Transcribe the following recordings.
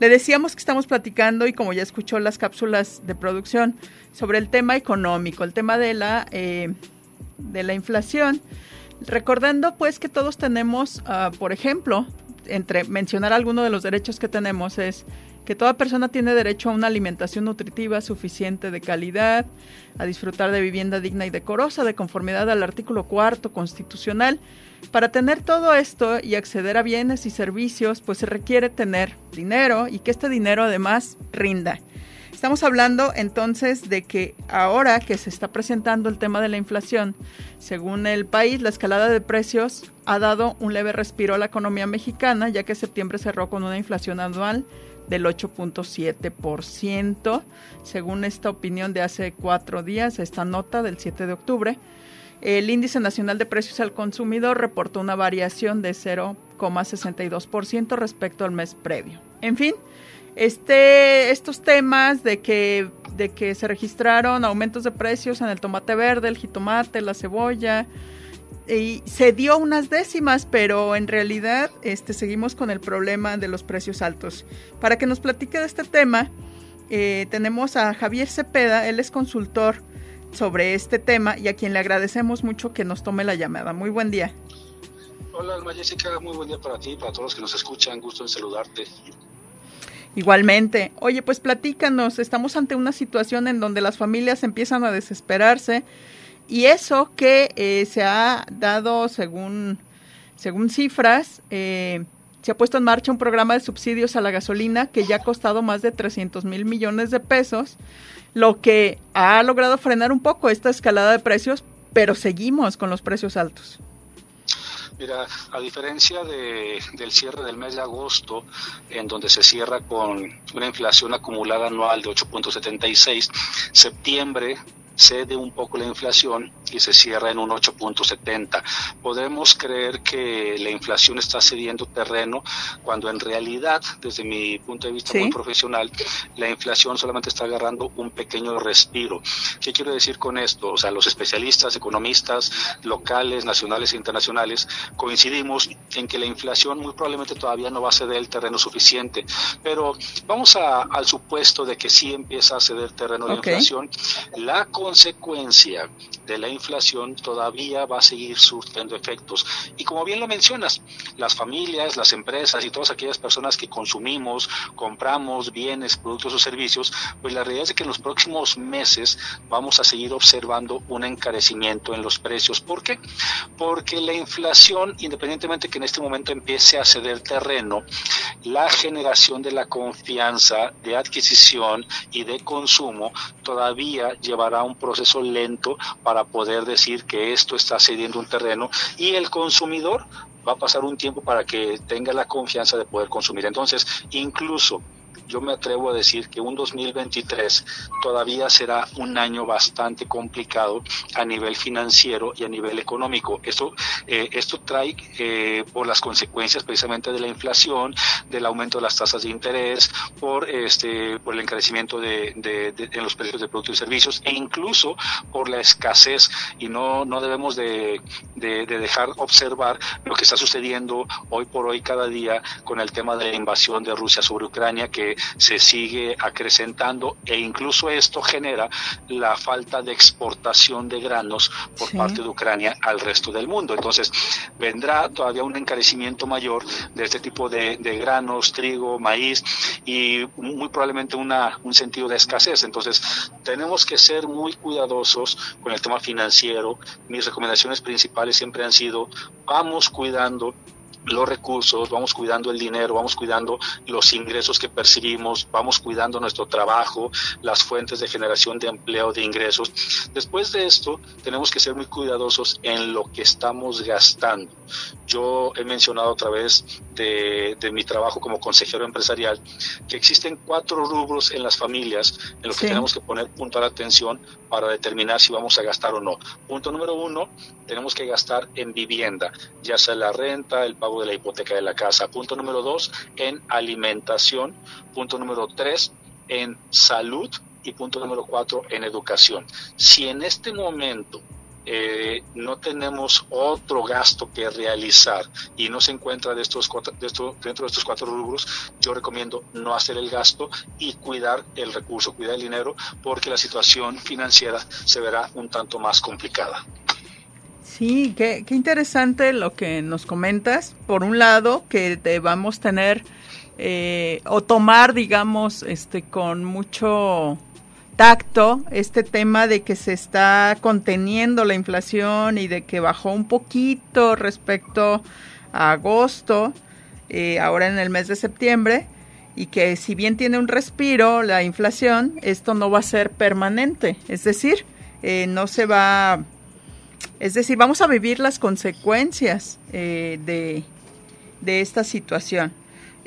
Le decíamos que estamos platicando y como ya escuchó las cápsulas de producción sobre el tema económico, el tema de la eh, de la inflación, recordando pues que todos tenemos, uh, por ejemplo, entre mencionar algunos de los derechos que tenemos es que toda persona tiene derecho a una alimentación nutritiva suficiente de calidad, a disfrutar de vivienda digna y decorosa de conformidad al artículo cuarto constitucional. Para tener todo esto y acceder a bienes y servicios, pues se requiere tener dinero y que este dinero además rinda. Estamos hablando entonces de que ahora que se está presentando el tema de la inflación, según el país, la escalada de precios ha dado un leve respiro a la economía mexicana, ya que septiembre cerró con una inflación anual del 8.7%, según esta opinión de hace cuatro días, esta nota del 7 de octubre. El índice nacional de precios al consumidor reportó una variación de 0,62% respecto al mes previo. En fin, este, estos temas de que, de que se registraron aumentos de precios en el tomate verde, el jitomate, la cebolla, y se dio unas décimas, pero en realidad este, seguimos con el problema de los precios altos. Para que nos platique de este tema, eh, tenemos a Javier Cepeda, él es consultor sobre este tema y a quien le agradecemos mucho que nos tome la llamada. Muy buen día. Hola, Alma Jessica, muy buen día para ti, para todos los que nos escuchan, gusto en saludarte. Igualmente. Oye, pues platícanos, estamos ante una situación en donde las familias empiezan a desesperarse y eso que eh, se ha dado según, según cifras, eh, se ha puesto en marcha un programa de subsidios a la gasolina que ya ha costado más de 300 mil millones de pesos, lo que ha logrado frenar un poco esta escalada de precios, pero seguimos con los precios altos. Mira, a diferencia de, del cierre del mes de agosto, en donde se cierra con una inflación acumulada anual de 8.76, septiembre cede un poco la inflación y se cierra en un 8.70. Podemos creer que la inflación está cediendo terreno cuando en realidad, desde mi punto de vista muy profesional, la inflación solamente está agarrando un pequeño respiro. ¿Qué quiero decir con esto? O sea, los especialistas, economistas locales, nacionales e internacionales coincidimos en que la inflación muy probablemente todavía no va a ceder el terreno suficiente, pero vamos a, al supuesto de que sí empieza a ceder terreno la inflación. La consecuencia de la inflación todavía va a seguir surtiendo efectos. Y como bien lo mencionas, las familias, las empresas y todas aquellas personas que consumimos, compramos bienes, productos o servicios, pues la realidad es que en los próximos meses vamos a seguir observando un encarecimiento en los precios. ¿Por qué? Porque la inflación, independientemente que en este momento empiece a ceder terreno, la generación de la confianza de adquisición y de consumo todavía llevará un proceso lento para poder decir que esto está cediendo un terreno y el consumidor va a pasar un tiempo para que tenga la confianza de poder consumir. Entonces, incluso yo me atrevo a decir que un 2023 todavía será un año bastante complicado a nivel financiero y a nivel económico. Esto, eh, esto trae eh, por las consecuencias precisamente de la inflación, del aumento de las tasas de interés, por, este, por el encarecimiento de, los precios de productos y servicios e incluso por la escasez. Y no, no debemos de, de dejar observar lo que está sucediendo hoy por hoy cada día con el tema de la invasión de Rusia sobre Ucrania, que se sigue acrecentando e incluso esto genera la falta de exportación de granos por parte de Ucrania al resto del mundo. Entonces, vendrá todavía un encarecimiento mayor de este tipo de, granos, trigo, maíz y muy probablemente una, un sentido de escasez. Entonces, tenemos que ser muy cuidadosos con el tema financiero. Mis recomendaciones principales siempre han sido, vamos cuidando los recursos, vamos cuidando el dinero, vamos cuidando los ingresos que percibimos, vamos cuidando nuestro trabajo, las fuentes de generación de empleo, de ingresos. Después de esto, tenemos que ser muy cuidadosos en lo que estamos gastando. Yo he mencionado a través de, mi trabajo como consejero empresarial que existen cuatro rubros en las familias en los que tenemos que poner punto de atención para determinar si vamos a gastar o no. Punto número uno, tenemos que gastar en vivienda, ya sea la renta, el pago de la hipoteca de la casa. Punto número dos, en alimentación. Punto número tres, en salud. Y punto número cuatro, en educación. Si en este momento eh, no tenemos otro gasto que realizar y no se encuentra dentro de estos cuatro rubros, yo recomiendo no hacer el gasto y cuidar el recurso, cuidar el dinero, porque la situación financiera se verá un tanto más complicada. Sí, qué, qué interesante lo que nos comentas. Por un lado, que debamos tener eh, o tomar, digamos, este, con mucho tacto este tema de que se está conteniendo la inflación y de que bajó un poquito respecto a agosto, eh, ahora en el mes de septiembre, y que si bien tiene un respiro la inflación, esto no va a ser permanente, es decir, eh, no se va, es decir, vamos a vivir las consecuencias eh, de, de esta situación.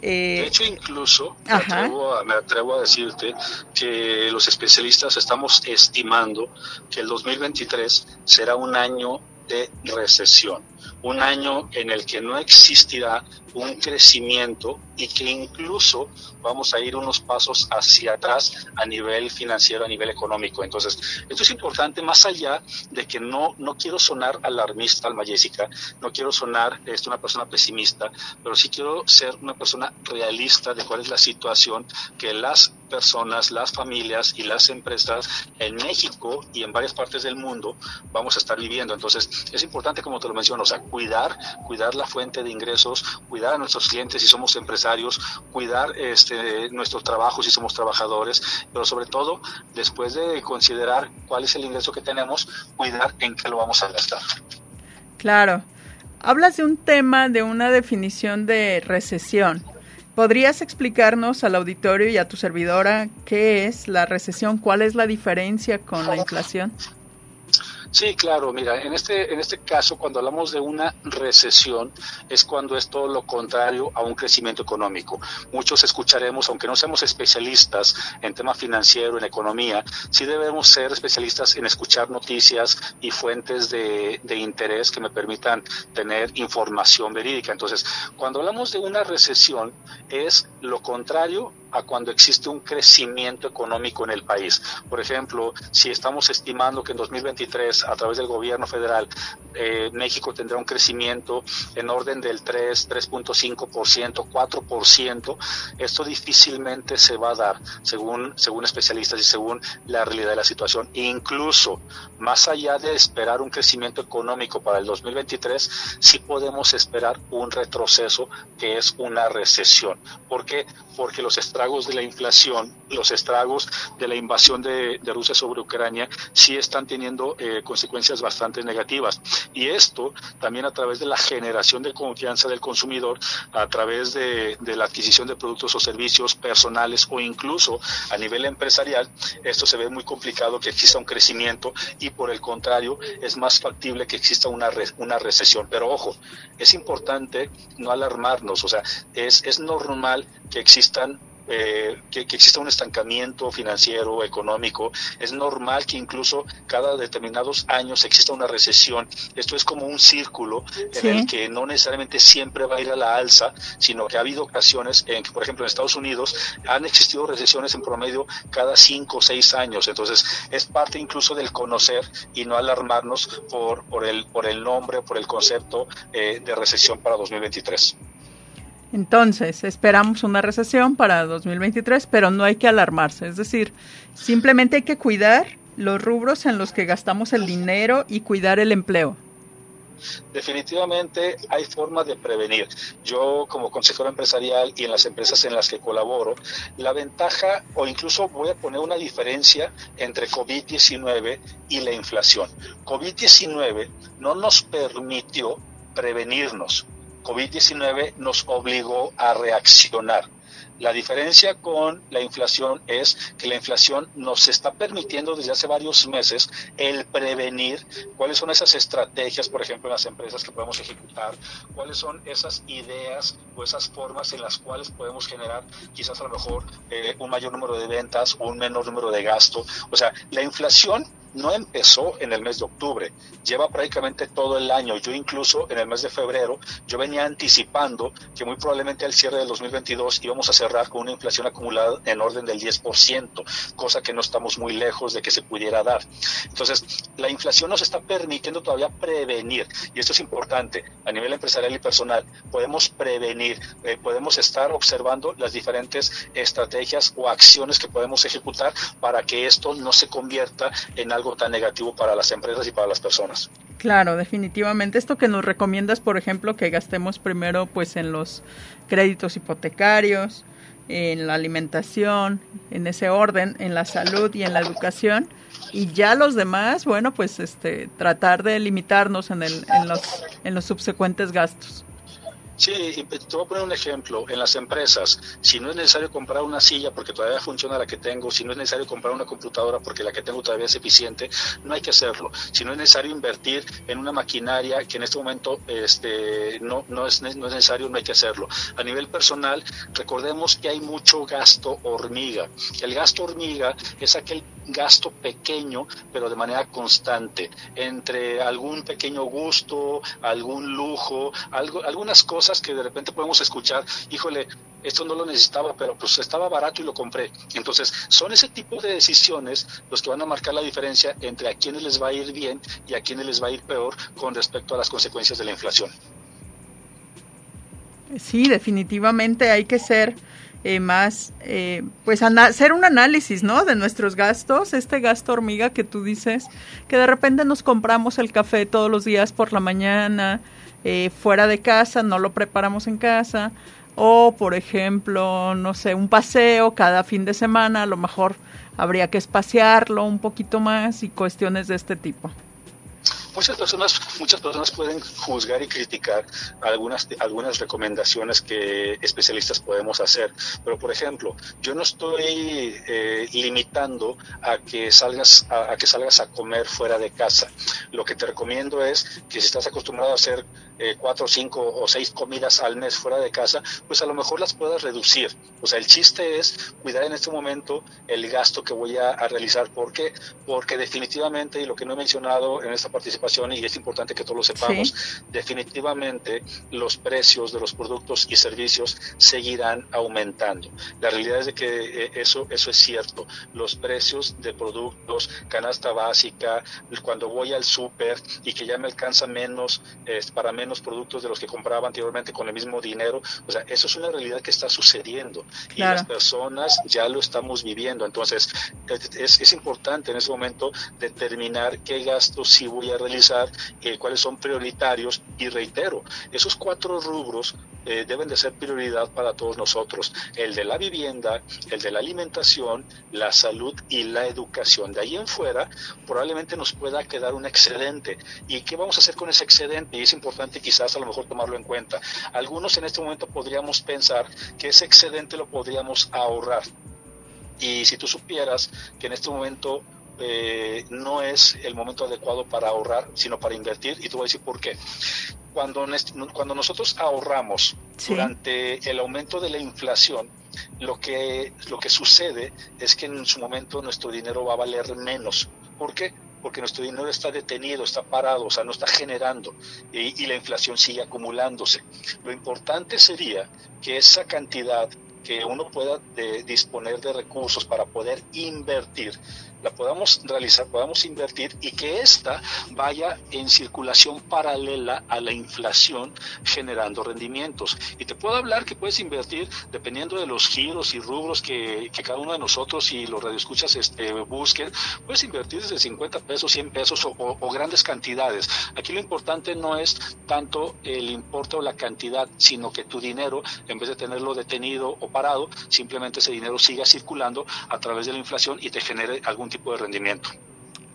Eh, de hecho, incluso me atrevo, me atrevo, a, decirte que los especialistas estamos estimando que el 2023 será un año de recesión, un año en el que no existirá un crecimiento y que incluso vamos a ir unos pasos hacia atrás a nivel financiero, a nivel económico. Entonces, esto es importante más allá de que no, no quiero sonar alarmista, Alma Jessica, no quiero sonar este, una persona pesimista, pero sí quiero ser una persona realista de cuál es la situación que las personas, las familias y las empresas en México y en varias partes del mundo vamos a estar viviendo. Entonces, es importante, como te lo menciono, o sea, cuidar, cuidar la fuente de ingresos, cuidar a nuestros clientes si somos empresarios, cuidar este, nuestros trabajos si somos trabajadores, pero sobre todo, después de considerar cuál es el ingreso que tenemos, cuidar en qué lo vamos a gastar. Claro. Hablas de un tema, de una definición de recesión. ¿Podrías explicarnos al auditorio y a tu servidora qué es la recesión? ¿Cuál es la diferencia con la inflación? Sí, claro, mira, en este, en este caso, cuando hablamos de una recesión, es cuando es todo lo contrario a un crecimiento económico. Muchos escucharemos, aunque no seamos especialistas en tema financiero, en economía, sí debemos ser especialistas en escuchar noticias y fuentes de, de interés que me permitan tener información verídica. Entonces, cuando hablamos de una recesión, es lo contrario a cuando existe un crecimiento económico en el país. Por ejemplo, si estamos estimando que en 2023, a través del gobierno federal, eh, México tendrá un crecimiento en orden del 3, 3.5%, 4%, esto difícilmente se va a dar, según, según especialistas y según la realidad de la situación. incluso, más allá de esperar un crecimiento económico para el 2023, sí podemos esperar un retroceso que es una recesión. ¿Por qué? Porque los estragos de la inflación, los estragos de la invasión de, Rusia sobre Ucrania, sí están teniendo eh, consecuencias bastante negativas. Y esto también a través de la generación de confianza del consumidor, a través de, la adquisición de productos o servicios personales o incluso a nivel empresarial, esto se ve muy complicado que exista un crecimiento y por el contrario es más factible que exista una, una recesión. Pero ojo, es importante no alarmarnos, o sea, es, es normal que existan eh, que, exista un estancamiento financiero, económico. Es normal que incluso cada determinados años exista una recesión. Esto es como un círculo en el que no necesariamente siempre va a ir a la alza, sino que ha habido ocasiones en que, por ejemplo, en Estados Unidos han existido recesiones en promedio cada cinco o seis años. Entonces, es parte incluso del conocer y no alarmarnos por, por, el, por el nombre, por el concepto eh, de recesión para 2023. Entonces, esperamos una recesión para 2023, pero no hay que alarmarse. Es decir, simplemente hay que cuidar los rubros en los que gastamos el dinero y cuidar el empleo definitivamente hay formas de prevenir. Yo como consejero empresarial y en las empresas en las que colaboro, la ventaja o incluso voy a poner una diferencia entre COVID-19 y la inflación. COVID-19 no nos permitió prevenirnos. COVID-19 nos obligó a reaccionar. La diferencia con la inflación es que la inflación nos está permitiendo desde hace varios meses el prevenir cuáles son esas estrategias, por ejemplo, en las empresas que podemos ejecutar, cuáles son esas ideas o esas formas en las cuales podemos generar quizás a lo mejor eh, un mayor número de ventas o un menor número de gasto. O sea, la inflación no empezó en el mes de octubre, lleva prácticamente todo el año. Yo incluso en el mes de febrero, yo venía anticipando que muy probablemente al cierre del 2022 íbamos a cerrar con una inflación acumulada en orden del 10%, cosa que no estamos muy lejos de que se pudiera dar. Entonces, la inflación nos está permitiendo todavía prevenir, y esto es importante a nivel empresarial y personal, podemos prevenir, eh, podemos estar observando las diferentes estrategias o acciones que podemos ejecutar para que esto no se convierta en algo tan negativo para las empresas y para las personas. Claro, definitivamente. Esto que nos recomiendas, por ejemplo, que gastemos primero pues en los créditos hipotecarios, en la alimentación, en ese orden, en la salud y en la educación. Y ya los demás, bueno, pues este, tratar de limitarnos en, el, en, los, en los subsecuentes gastos. Sí, te voy a poner un ejemplo. En las empresas, si no es necesario comprar una silla porque todavía funciona la que tengo, si no es necesario comprar una computadora porque la que tengo todavía es eficiente, no hay que hacerlo. Si no es necesario invertir en una maquinaria que en este momento este, no, no, es, no es necesario, no hay que hacerlo. A nivel personal, recordemos que hay mucho gasto hormiga. El gasto hormiga es aquel gasto pequeño, pero de manera constante, entre algún pequeño gusto, algún lujo, algo, algunas cosas que de repente podemos escuchar, híjole, esto no lo necesitaba, pero pues estaba barato y lo compré. Entonces, son ese tipo de decisiones los que van a marcar la diferencia entre a quienes les va a ir bien y a quienes les va a ir peor con respecto a las consecuencias de la inflación. Sí, definitivamente hay que ser eh, más, eh, pues hacer un análisis, ¿no? De nuestros gastos, este gasto hormiga que tú dices, que de repente nos compramos el café todos los días por la mañana, eh, fuera de casa, no lo preparamos en casa, o por ejemplo, no sé, un paseo cada fin de semana, a lo mejor habría que espaciarlo un poquito más y cuestiones de este tipo muchas personas, muchas personas pueden juzgar y criticar algunas, algunas recomendaciones que especialistas podemos hacer. Pero, por ejemplo, yo no estoy eh, limitando a que, salgas a, que salgas a comer fuera de casa. Lo que te recomiendo es que si estás acostumbrado a hacer eh, cuatro, cinco o seis comidas al mes fuera de casa, pues a lo mejor las puedas reducir. O sea, el chiste es cuidar en este momento el gasto que voy a, a realizar. ¿Por qué? Porque definitivamente, y lo que no he mencionado en esta participación, y es importante que todos lo sepamos, definitivamente los precios de los productos y servicios seguirán aumentando. La realidad es de que eh, eso, eso es cierto. Los precios de productos, canasta básica, cuando voy al súper y que ya me alcanza menos, para menos productos de los que compraba anteriormente con el mismo dinero, o sea, eso es una realidad que está sucediendo y las personas ya lo estamos viviendo. Entonces, es, es importante en ese momento determinar qué gastos sí voy a realizar eh, cuáles son prioritarios y reitero, esos cuatro rubros eh, deben de ser prioridad para todos nosotros, el de la vivienda, el de la alimentación, la salud y la educación. De ahí en fuera probablemente nos pueda quedar un excedente. ¿Y qué vamos a hacer con ese excedente? Y es importante quizás a lo mejor tomarlo en cuenta. Algunos en este momento podríamos pensar que ese excedente lo podríamos ahorrar. Y si tú supieras que en este momento eh, no es el momento adecuado para ahorrar, sino para invertir. Y te voy a decir por qué. Cuando, cuando nosotros ahorramos durante el aumento de la inflación, lo que, lo que sucede es que en su momento nuestro dinero va a valer menos. ¿Por qué? Porque nuestro dinero está detenido, está parado, o sea, no está generando y, y la inflación sigue acumulándose. Lo importante sería que esa cantidad que uno pueda de disponer de recursos para poder invertir la podamos realizar, podamos invertir y que ésta vaya en circulación paralela a la inflación generando rendimientos. Y te puedo hablar que puedes invertir dependiendo de los giros y rubros que, cada uno de nosotros y los radioescuchas este, busquen, puedes invertir desde 50 pesos, 100 pesos o, grandes cantidades. Aquí lo importante no es tanto el importe o la cantidad, sino que tu dinero, en vez de tenerlo detenido o parado, simplemente ese dinero siga circulando a través de la inflación y te genere algún tipo de rendimiento.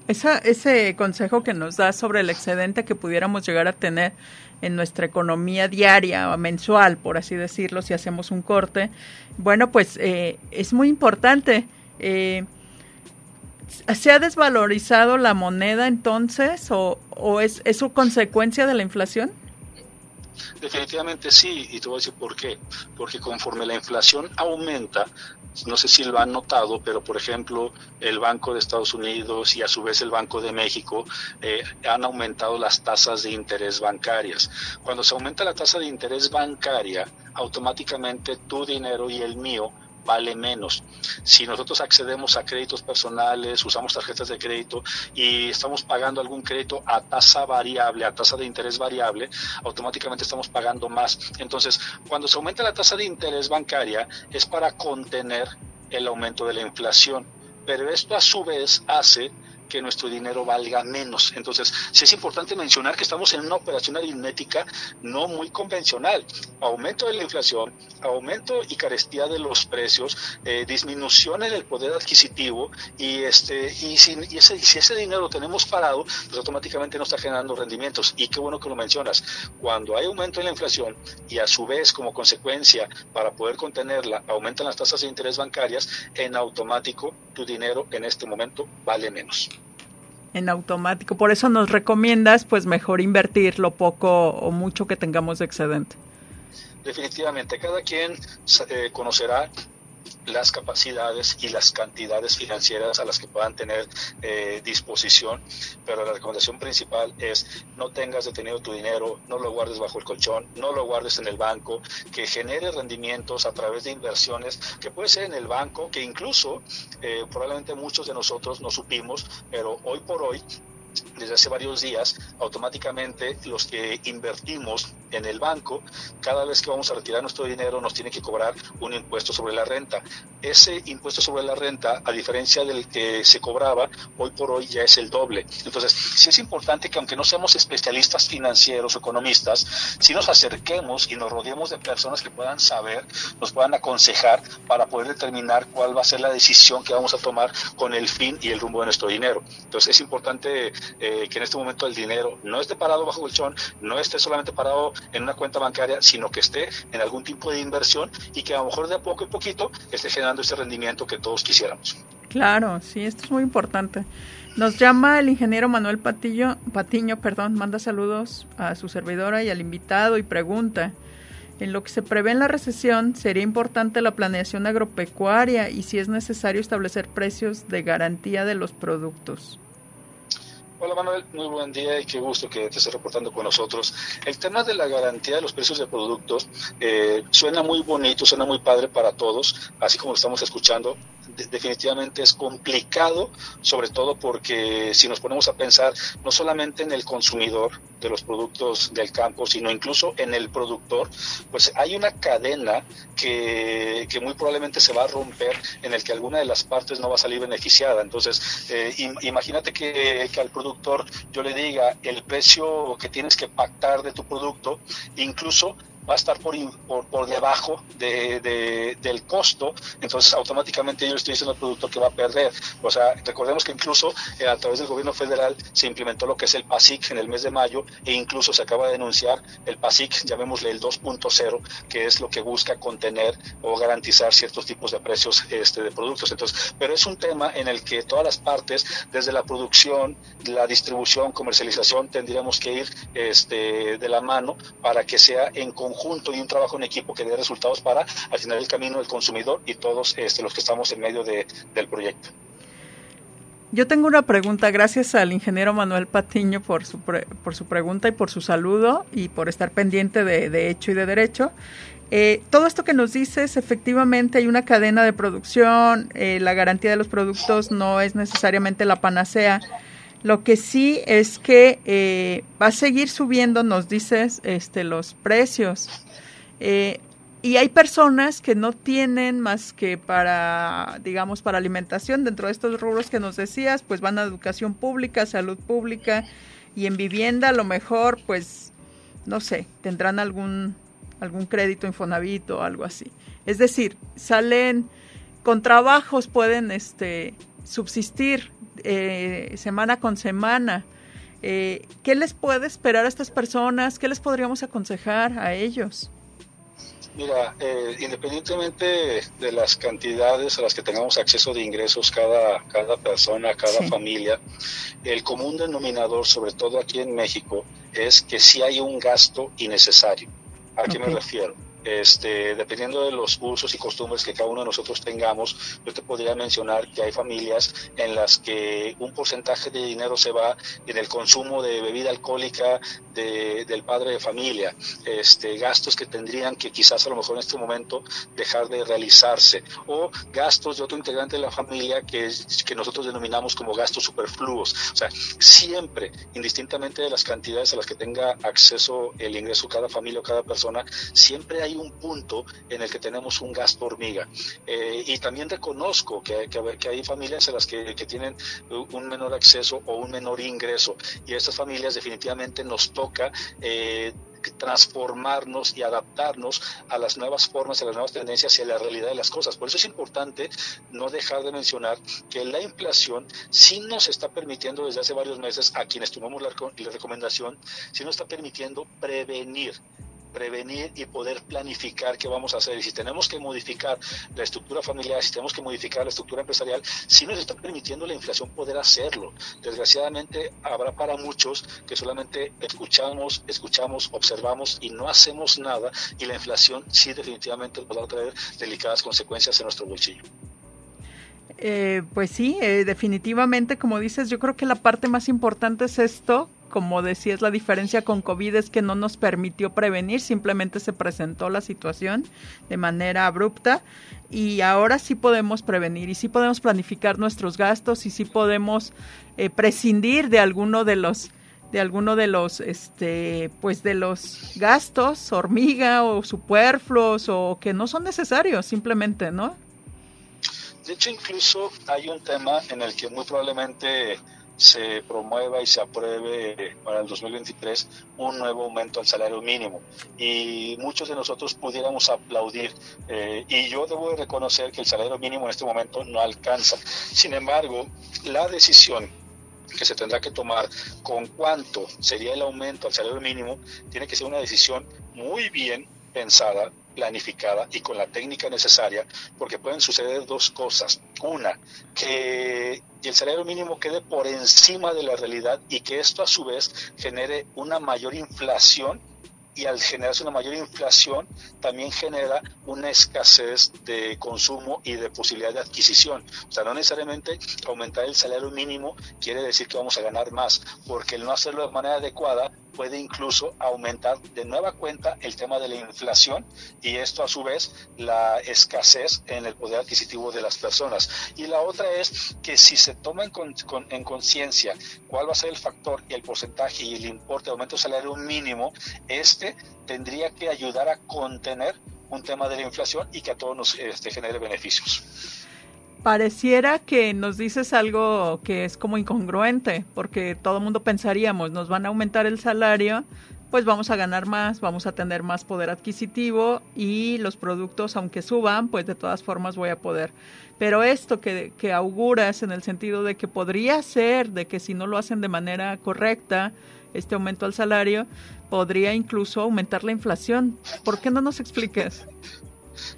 Esa, ese consejo que nos da sobre el excedente que pudiéramos llegar a tener en nuestra economía diaria o mensual, por así decirlo, si hacemos un corte, bueno, pues eh, es muy importante. Eh, ¿Se ha desvalorizado la moneda entonces o, es, es su consecuencia de la inflación? Definitivamente sí, y te voy a decir por qué. Porque conforme la inflación aumenta, no sé si lo han notado, pero por ejemplo el Banco de Estados Unidos y a su vez el Banco de México eh, han aumentado las tasas de interés bancarias. Cuando se aumenta la tasa de interés bancaria, automáticamente tu dinero y el mío vale menos. Si nosotros accedemos a créditos personales, usamos tarjetas de crédito y estamos pagando algún crédito a tasa variable, a tasa de interés variable, automáticamente estamos pagando más. Entonces, cuando se aumenta la tasa de interés bancaria es para contener el aumento de la inflación. Pero esto a su vez hace que nuestro dinero valga menos. Entonces, sí es importante mencionar que estamos en una operación aritmética no muy convencional. Aumento de la inflación, aumento y carestía de los precios, eh, disminución en el poder adquisitivo y este y, si, ese, si ese dinero lo tenemos parado, pues automáticamente no está generando rendimientos. Y qué bueno que lo mencionas. Cuando hay aumento en la inflación y a su vez como consecuencia para poder contenerla aumentan las tasas de interés bancarias, en automático tu dinero en este momento vale menos en automático. Por eso nos recomiendas pues mejor invertir lo poco o mucho que tengamos de excedente. Definitivamente, cada quien eh, conocerá las capacidades y las cantidades financieras a las que puedan tener eh, disposición, pero la recomendación principal es no tengas detenido tu dinero, no lo guardes bajo el colchón, no lo guardes en el banco, que genere rendimientos a través de inversiones, que puede ser en el banco, que incluso eh, probablemente muchos de nosotros no supimos, pero hoy por hoy desde hace varios días, automáticamente los que invertimos en el banco, cada vez que vamos a retirar nuestro dinero nos tiene que cobrar un impuesto sobre la renta. Ese impuesto sobre la renta, a diferencia del que se cobraba, hoy por hoy ya es el doble. Entonces, sí es importante que aunque no seamos especialistas financieros o economistas, si nos acerquemos y nos rodeemos de personas que puedan saber, nos puedan aconsejar para poder determinar cuál va a ser la decisión que vamos a tomar con el fin y el rumbo de nuestro dinero. Entonces, es importante eh, que en este momento el dinero no esté parado bajo colchón, no esté solamente parado en una cuenta bancaria, sino que esté en algún tipo de inversión y que a lo mejor de a poco y poquito esté generando ese rendimiento que todos quisiéramos. Claro, sí, esto es muy importante. Nos llama el ingeniero Manuel Patillo, Patiño, perdón, manda saludos a su servidora y al invitado y pregunta, en lo que se prevé en la recesión, sería importante la planeación agropecuaria y si es necesario establecer precios de garantía de los productos. Hola Manuel, muy buen día y qué gusto que te estés reportando con nosotros. El tema de la garantía de los precios de productos eh, suena muy bonito, suena muy padre para todos, así como lo estamos escuchando. Definitivamente es complicado, sobre todo porque si nos ponemos a pensar no solamente en el consumidor de los productos del campo, sino incluso en el productor, pues hay una cadena que, que muy probablemente se va a romper en el que alguna de las partes no va a salir beneficiada. Entonces, eh, imagínate que, que al productor yo le diga el precio que tienes que pactar de tu producto, incluso va a estar por, por, debajo de, del costo, entonces automáticamente yo le estoy diciendo al productor que va a perder. O sea, recordemos que incluso eh, a través del gobierno federal se implementó lo que es el PASIC en el mes de mayo e incluso se acaba de denunciar el PASIC, llamémosle el 2.0, que es lo que busca contener o garantizar ciertos tipos de precios este, de productos. Entonces, pero es un tema en el que todas las partes, desde la producción, la distribución, comercialización, tendríamos que ir este, de la mano para que sea en conjunto junto y un trabajo en equipo que dé resultados para al final el camino del consumidor y todos este, los que estamos en medio de, del proyecto. Yo tengo una pregunta, gracias al ingeniero Manuel Patiño por su, por su pregunta y por su saludo y por estar pendiente de, de hecho y de derecho. Eh, todo esto que nos dices, efectivamente hay una cadena de producción, eh, la garantía de los productos no es necesariamente la panacea. Lo que sí es que eh, va a seguir subiendo, nos dices, este, los precios. y hay personas que no tienen más que para, digamos, para alimentación dentro de estos rubros que nos decías, pues van a educación pública, salud pública y en vivienda a lo mejor, pues, no sé, tendrán algún algún crédito Infonavit o algo así. Es decir, salen con trabajos, pueden este, subsistir eh, semana con semana. Eh, ¿Qué les puede esperar a estas personas? ¿Qué les podríamos aconsejar a ellos? Mira, eh, independientemente de las cantidades a las que tengamos acceso de ingresos cada, cada persona, cada familia, el común denominador, sobre todo aquí en México, es que si hay un gasto innecesario. ¿A qué me refiero? Este, dependiendo de los usos y costumbres que cada uno de nosotros tengamos, yo te podría mencionar que hay familias en las que un porcentaje de dinero se va en el consumo de bebida alcohólica del padre de familia, este, gastos que tendrían que quizás a lo mejor en este momento dejar de realizarse, o gastos de otro integrante de la familia que, que nosotros denominamos como gastos superfluos. O sea, siempre, indistintamente de las cantidades a las que tenga acceso el ingreso cada familia o cada persona, siempre hay hay un punto en el que tenemos un gasto hormiga. Eh, y también reconozco que, hay familias en las que, tienen un menor acceso o un menor ingreso. Y estas familias definitivamente nos toca eh, transformarnos y adaptarnos a las nuevas formas, a las nuevas tendencias y a la realidad de las cosas. Por eso es importante no dejar de mencionar que la inflación sí nos está permitiendo desde hace varios meses a quienes tomamos la recomendación, sí nos está permitiendo prevenir prevenir y poder planificar qué vamos a hacer. Y si tenemos que modificar la estructura familiar, si tenemos que modificar la estructura empresarial, si nos está permitiendo la inflación poder hacerlo. Desgraciadamente habrá para muchos que solamente escuchamos, escuchamos, observamos y no hacemos nada y la inflación sí definitivamente podrá traer delicadas consecuencias en nuestro bolsillo. Eh, pues sí, eh, definitivamente, como dices, yo creo que la parte más importante es esto, como decías, la diferencia con COVID es que no nos permitió prevenir, simplemente se presentó la situación de manera abrupta y ahora sí podemos prevenir y sí podemos planificar nuestros gastos y sí podemos eh, prescindir de alguno de los de alguno de los este pues de los gastos hormiga o superfluos o que no son necesarios simplemente no de hecho incluso hay un tema en el que muy probablemente se promueva y se apruebe para el 2023 un nuevo aumento al salario mínimo. Y muchos de nosotros pudiéramos aplaudir. Eh, y yo debo reconocer que el salario mínimo en este momento no alcanza. Sin embargo, la decisión que se tendrá que tomar con cuánto sería el aumento al salario mínimo tiene que ser una decisión muy bien pensada, planificada y con la técnica necesaria, porque pueden suceder dos cosas. Una, que el salario mínimo quede por encima de la realidad y que esto a su vez genere una mayor inflación y al generarse una mayor inflación también genera una escasez de consumo y de posibilidad de adquisición. O sea, no necesariamente aumentar el salario mínimo quiere decir que vamos a ganar más, porque el no hacerlo de manera adecuada puede incluso aumentar de nueva cuenta el tema de la inflación y esto a su vez la escasez en el poder adquisitivo de las personas. Y la otra es que si se toma en, en conciencia cuál va a ser el factor y el porcentaje y el importe de aumento salario mínimo, este tendría que ayudar a contener un tema de la inflación y que a todos nos este, genere beneficios pareciera que nos dices algo que es como incongruente, porque todo el mundo pensaríamos, nos van a aumentar el salario, pues vamos a ganar más, vamos a tener más poder adquisitivo y los productos, aunque suban, pues de todas formas voy a poder. Pero esto que, que auguras en el sentido de que podría ser, de que si no lo hacen de manera correcta, este aumento al salario, podría incluso aumentar la inflación. ¿Por qué no nos explicas?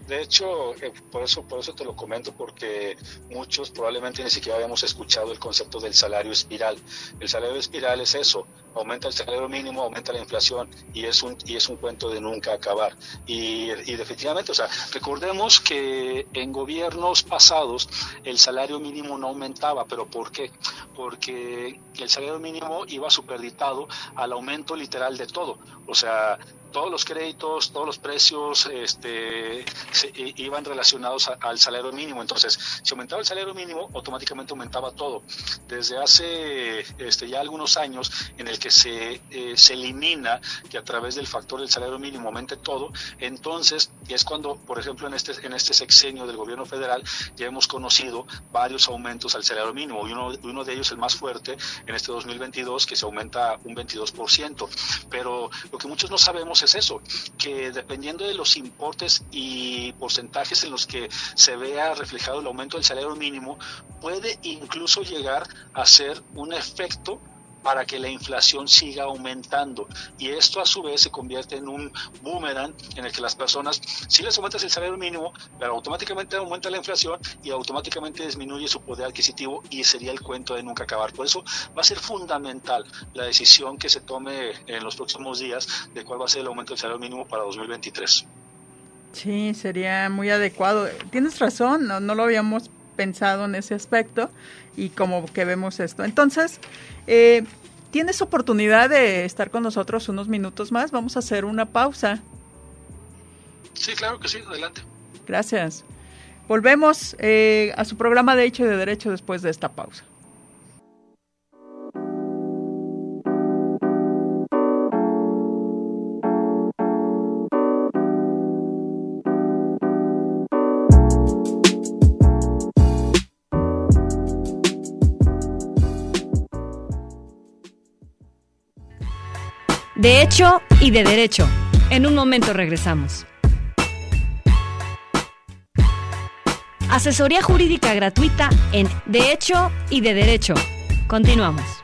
De hecho, eh, por, eso, por eso te lo comento, porque muchos probablemente ni siquiera habíamos escuchado el concepto del salario espiral. El salario espiral es eso, aumenta el salario mínimo, aumenta la inflación y es un, y es un cuento de nunca acabar. Y, y definitivamente, o sea, recordemos que en gobiernos pasados el salario mínimo no aumentaba, pero ¿por qué? porque el salario mínimo iba superditado al aumento literal de todo. O sea, todos los créditos, todos los precios este, iban relacionados al salario mínimo. Entonces, si aumentaba el salario mínimo, automáticamente aumentaba todo. Desde hace este, ya algunos años en el que se, eh, se elimina que a través del factor del salario mínimo aumente todo, entonces es cuando, por ejemplo, en este, en este sexenio del gobierno federal ya hemos conocido varios aumentos al salario mínimo y uno, uno de ellos, el más fuerte, en este 2022, que se aumenta un 22%. Pero lo que muchos no sabemos es eso, que dependiendo de los importes y porcentajes en los que se vea reflejado el aumento del salario mínimo, puede incluso llegar a ser un efecto para que la inflación siga aumentando. Y esto a su vez se convierte en un boomerang en el que las personas, si les aumentas el salario mínimo, pero automáticamente aumenta la inflación y automáticamente disminuye su poder adquisitivo y sería el cuento de nunca acabar. Por eso va a ser fundamental la decisión que se tome en los próximos días de cuál va a ser el aumento del salario mínimo para 2023. Sí, sería muy adecuado. Tienes razón, no, no lo habíamos pensado en ese aspecto y como que vemos esto. Entonces, eh, tienes oportunidad de estar con nosotros unos minutos más. Vamos a hacer una pausa. Sí, claro que sí, adelante. Gracias. Volvemos eh, a su programa de hecho y de derecho después de esta pausa. De hecho y de derecho. En un momento regresamos. Asesoría jurídica gratuita en De hecho y de derecho. Continuamos.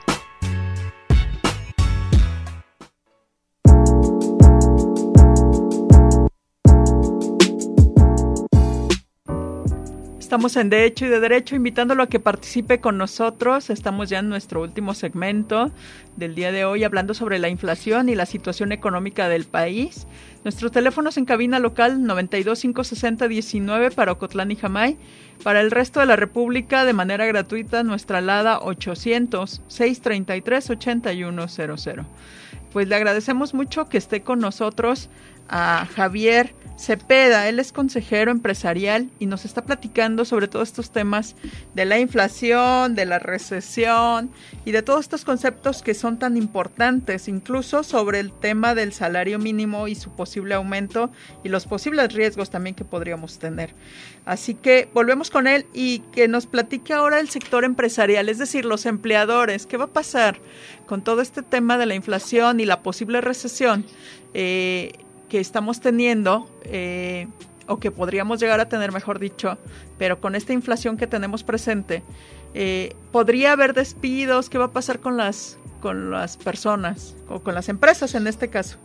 Estamos en De Hecho y de Derecho, invitándolo a que participe con nosotros. Estamos ya en nuestro último segmento del día de hoy, hablando sobre la inflación y la situación económica del país. Nuestros teléfonos en cabina local 9256019 para Ocotlán y Jamay. Para el resto de la República, de manera gratuita, nuestra alada 800-633-8100. Pues le agradecemos mucho que esté con nosotros a Javier Cepeda. Él es consejero empresarial y nos está platicando sobre todos estos temas de la inflación, de la recesión y de todos estos conceptos que son tan importantes, incluso sobre el tema del salario mínimo y su posible aumento y los posibles riesgos también que podríamos tener. Así que volvemos con él y que nos platique ahora el sector empresarial, es decir, los empleadores. ¿Qué va a pasar con todo este tema de la inflación y la posible recesión? Eh, que estamos teniendo, eh, o que podríamos llegar a tener, mejor dicho, pero con esta inflación que tenemos presente, eh, podría haber despidos, ¿qué va a pasar con las, con las personas o con las empresas en este caso?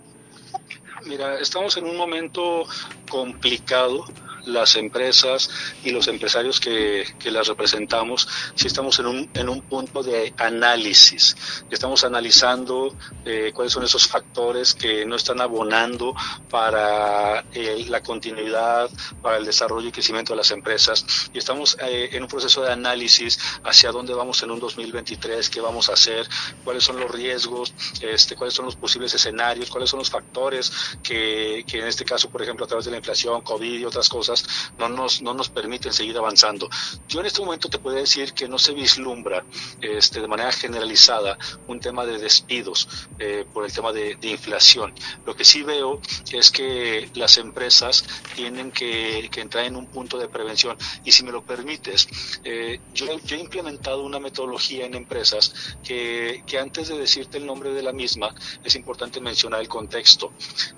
Mira, estamos en un momento complicado las empresas y los empresarios que, las representamos, si estamos en un, en un punto de análisis. Estamos analizando eh, cuáles son esos factores que no están abonando para eh, la continuidad, para el desarrollo y crecimiento de las empresas. Y estamos eh, en un proceso de análisis hacia dónde vamos en un 2023, qué vamos a hacer, cuáles son los riesgos, este, cuáles son los posibles escenarios, cuáles son los factores que, que en este caso, por ejemplo, a través de la inflación, COVID y otras cosas, no nos, no nos permiten seguir avanzando. Yo en este momento te puedo decir que no se vislumbra este, de manera generalizada un tema de despidos eh, por el tema de, inflación. Lo que sí veo es que las empresas tienen que, entrar en un punto de prevención. Y si me lo permites, eh, yo, he implementado una metodología en empresas que, antes de decirte el nombre de la misma, es importante mencionar el contexto.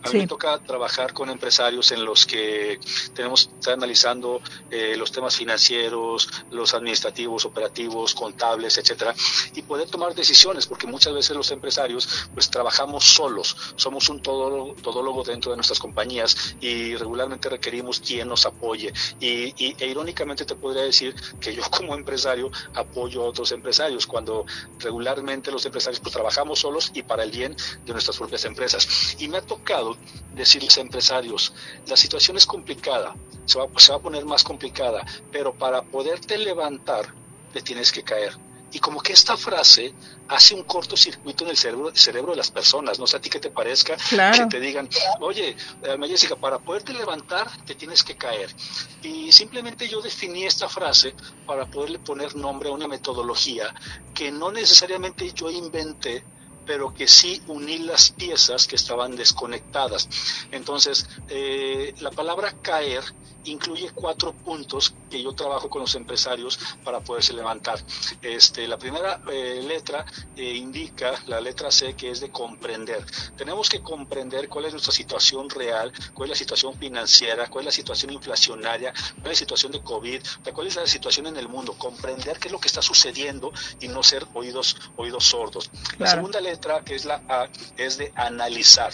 A mí me toca trabajar con empresarios en los que tenemos está analizando eh, los temas financieros, los administrativos, operativos, contables, etcétera, y poder tomar decisiones, porque muchas veces los empresarios pues trabajamos solos, somos un todólogo, todólogo dentro de nuestras compañías y regularmente requerimos quien nos apoye. Y, e irónicamente te podría decir que yo como empresario apoyo a otros empresarios, cuando regularmente los empresarios pues trabajamos solos y para el bien de nuestras propias empresas. Y me ha tocado decirles a empresarios, la situación es complicada, se va, se va a poner más complicada, pero para poderte levantar te tienes que caer y como que esta frase hace un cortocircuito en el cerebro, cerebro de las personas, no sé a ti que te parezca, que te digan, oye, eh, Jessica, para poderte levantar te tienes que caer. Y simplemente yo definí esta frase para poderle poner nombre a una metodología que no necesariamente yo inventé, pero que sí uní las piezas que estaban desconectadas. Entonces, eh, la palabra caer incluye cuatro puntos que yo trabajo con los empresarios para poderse levantar. Este, la primera eh, letra eh, indica, la letra C, que es de comprender. Tenemos que comprender cuál es nuestra situación real, cuál es la situación financiera, cuál es la situación inflacionaria, cuál es la situación de COVID, cuál es la situación en el mundo, comprender qué es lo que está sucediendo y no ser oídos, oídos sordos. La segunda letra, que es la A, es de analizar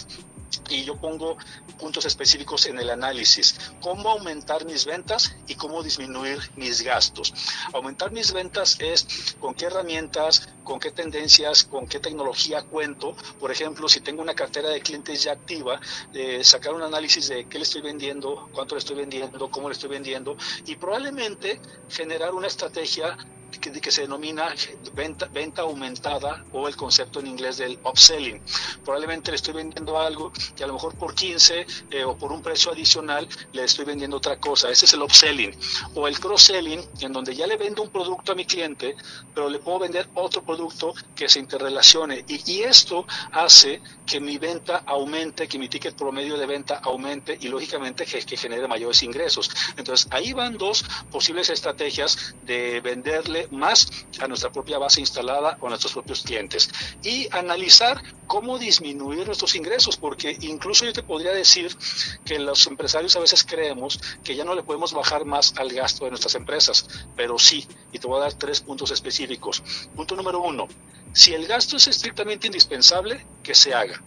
y yo pongo puntos específicos en el análisis. Cómo aumentar mis ventas y cómo disminuir mis gastos. Aumentar mis ventas es con qué herramientas, con qué tendencias, con qué tecnología cuento. Por ejemplo, si tengo una cartera de clientes ya activa, eh, sacar un análisis de qué le estoy vendiendo, cuánto le estoy vendiendo, cómo le estoy vendiendo y probablemente generar una estrategia que, se denomina venta, venta aumentada o el concepto en inglés del upselling. Probablemente le estoy vendiendo algo que a lo mejor por 15 eh, o por un precio adicional le estoy vendiendo otra cosa. Ese es el upselling. O el cross-selling, en donde ya le vendo un producto a mi cliente, pero le puedo vender otro producto que se interrelacione. Y, y esto hace que mi venta aumente, que mi ticket promedio de venta aumente y lógicamente que, que genere mayores ingresos. Entonces ahí van dos posibles estrategias de venderle más a nuestra propia base instalada o a nuestros propios clientes. Y analizar cómo disminuir nuestros ingresos, porque incluso yo te podría decir que los empresarios a veces creemos que ya no le podemos bajar más al gasto de nuestras empresas, pero sí, y te voy a dar tres puntos específicos. Punto número uno, si el gasto es estrictamente indispensable, que se haga.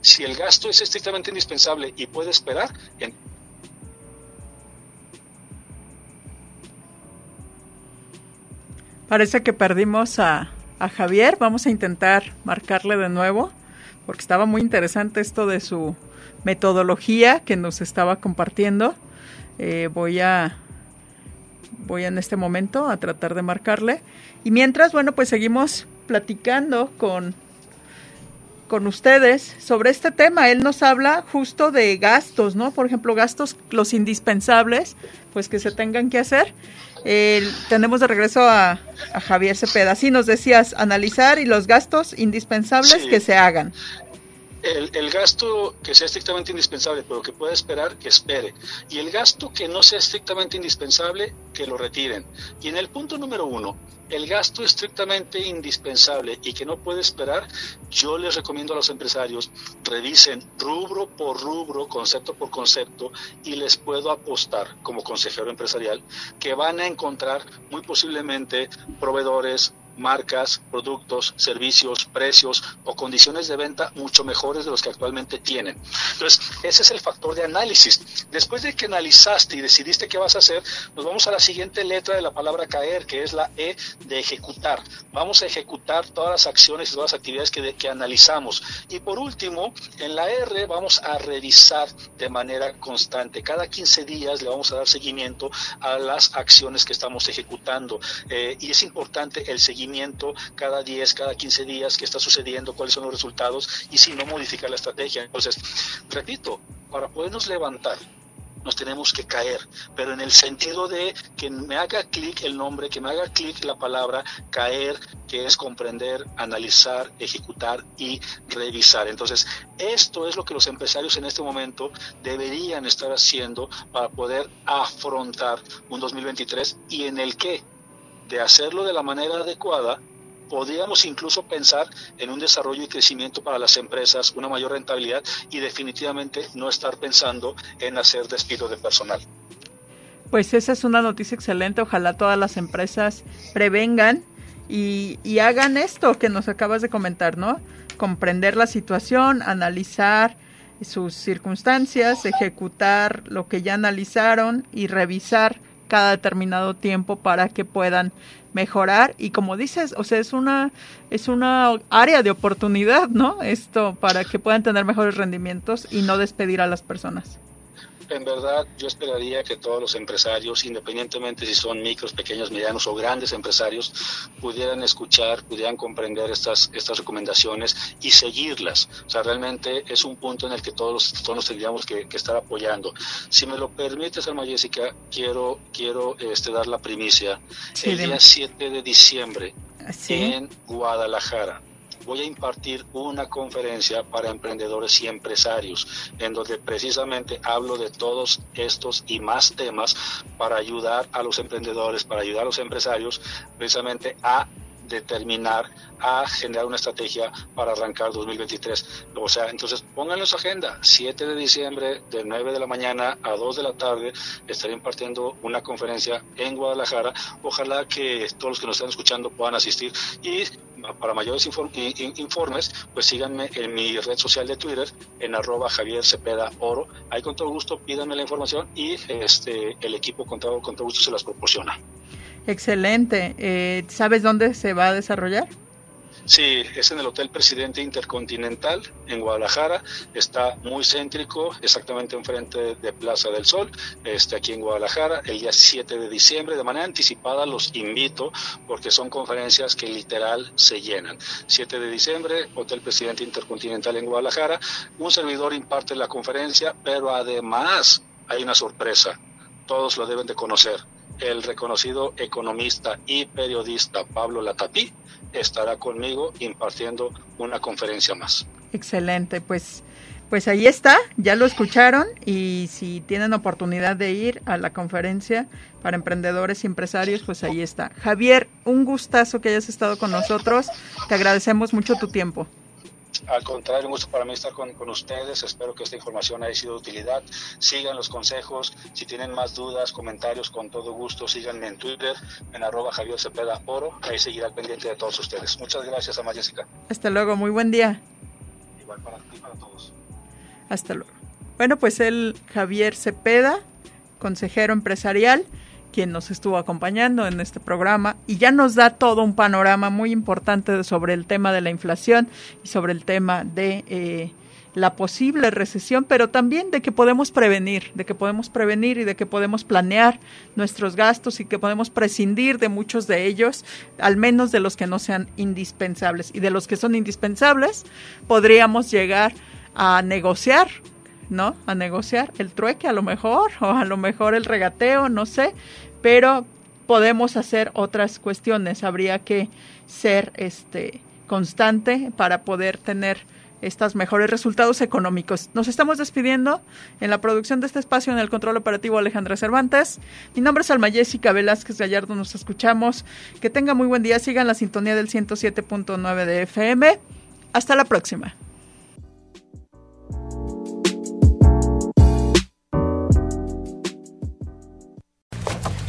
Si el gasto es estrictamente indispensable y puede esperar, Parece que perdimos a, Javier. Vamos a intentar marcarle de nuevo, porque estaba muy interesante esto de su metodología que nos estaba compartiendo. Eh, voy a voy en este momento a tratar de marcarle. Y mientras, bueno, pues seguimos platicando con, con ustedes sobre este tema. Él nos habla justo de gastos, ¿no? Por ejemplo, gastos, los indispensables, pues que se tengan que hacer tenemos de regreso a, Javier Cepeda. Sí, nos decías analizar y los gastos indispensables que se hagan. El, gasto que sea estrictamente indispensable, pero que pueda esperar, que espere. Y el gasto que no sea estrictamente indispensable, que lo retiren. Y en el punto número uno, el gasto estrictamente indispensable y que no puede esperar, yo les recomiendo a los empresarios, revisen rubro por rubro, concepto por concepto, y les puedo apostar como consejero empresarial que van a encontrar muy posiblemente proveedores, marcas, productos, servicios, precios o condiciones de venta mucho mejores de los que actualmente tienen. Entonces, ese es el factor de análisis. Después de que analizaste y decidiste qué vas a hacer, nos vamos a la siguiente letra de la palabra caer, que es la E de ejecutar. Vamos a ejecutar todas las acciones y todas las actividades que, que analizamos. Y por último, en la R vamos a revisar de manera constante. Cada 15 días le vamos a dar seguimiento a las acciones que estamos ejecutando. Eh, y es importante el seguimiento cada 10, cada 15 días, qué está sucediendo, cuáles son los resultados y si no modificar la estrategia. Entonces, repito, para podernos levantar, nos tenemos que caer, pero en el sentido de que me haga clic el nombre, que me haga clic la palabra caer, que es comprender, analizar, ejecutar y revisar. Entonces, esto es lo que los empresarios en este momento deberían estar haciendo para poder afrontar un 2023 y en el que de hacerlo de la manera adecuada, podríamos incluso pensar en un desarrollo y crecimiento para las empresas, una mayor rentabilidad y definitivamente no estar pensando en hacer despido de personal. Pues esa es una noticia excelente. Ojalá todas las empresas prevengan y, y hagan esto que nos acabas de comentar, ¿no? Comprender la situación, analizar sus circunstancias, ejecutar lo que ya analizaron y revisar cada determinado tiempo para que puedan mejorar y como dices, o sea, es una es una área de oportunidad, ¿no? Esto para que puedan tener mejores rendimientos y no despedir a las personas. En verdad yo esperaría que todos los empresarios, independientemente si son micros, pequeños, medianos o grandes empresarios, pudieran escuchar, pudieran comprender estas, estas recomendaciones y seguirlas. O sea, realmente es un punto en el que todos, todos tendríamos que, estar apoyando. Si me lo permites, Alma Jessica, quiero, quiero este, dar la primicia. el día 7 de diciembre ¿Ah, en Guadalajara voy a impartir una conferencia para emprendedores y empresarios, en donde precisamente hablo de todos estos y más temas para ayudar a los emprendedores, para ayudar a los empresarios precisamente a determinar a generar una estrategia para arrancar 2023. O sea, entonces pónganlo en su agenda. 7 de diciembre, de 9 de la mañana a 2 de la tarde, estaré impartiendo una conferencia en Guadalajara. Ojalá que todos los que nos están escuchando puedan asistir y para mayores informes, pues síganme en mi red social de Twitter, en arroba Javier Cepeda Oro. Ahí con todo gusto pídanme la información y este el equipo con todo, con todo gusto se las proporciona. Excelente. Eh, ¿Sabes dónde se va a desarrollar? Sí, es en el Hotel Presidente Intercontinental en Guadalajara. Está muy céntrico, exactamente enfrente de Plaza del Sol, este, aquí en Guadalajara, el día 7 de diciembre. De manera anticipada los invito porque son conferencias que literal se llenan. 7 de diciembre, Hotel Presidente Intercontinental en Guadalajara. Un servidor imparte la conferencia, pero además hay una sorpresa. Todos lo deben de conocer el reconocido economista y periodista Pablo Latapí estará conmigo impartiendo una conferencia más. Excelente, pues pues ahí está, ya lo escucharon y si tienen oportunidad de ir a la conferencia para emprendedores y empresarios, pues ahí está. Javier, un gustazo que hayas estado con nosotros, te agradecemos mucho tu tiempo. Al contrario, un gusto para mí estar con, ustedes. Espero que esta información haya sido de utilidad. Sigan los consejos. Si tienen más dudas, comentarios, con todo gusto, síganme en Twitter, en arroba Javier Cepeda Oro. Ahí seguirá pendiente de todos ustedes. Muchas gracias, Ama Jessica. Hasta luego, muy buen día. Igual para ti, para todos. Hasta luego. Bueno, pues el Javier Cepeda, consejero empresarial quien nos estuvo acompañando en este programa y ya nos da todo un panorama muy importante sobre el tema de la inflación y sobre el tema de eh, la posible recesión, pero también de que podemos prevenir, de que podemos prevenir y de que podemos planear nuestros gastos y que podemos prescindir de muchos de ellos, al menos de los que no sean indispensables. Y de los que son indispensables, podríamos llegar a negociar ¿no? A negociar el trueque a lo mejor, o a lo mejor el regateo, no sé, pero podemos hacer otras cuestiones. Habría que ser este constante para poder tener estos mejores resultados económicos. Nos estamos despidiendo en la producción de este espacio en el control operativo Alejandra Cervantes. Mi nombre es Alma Jessica Velázquez Gallardo, nos escuchamos. Que tenga muy buen día, sigan la sintonía del 107.9 de FM. Hasta la próxima.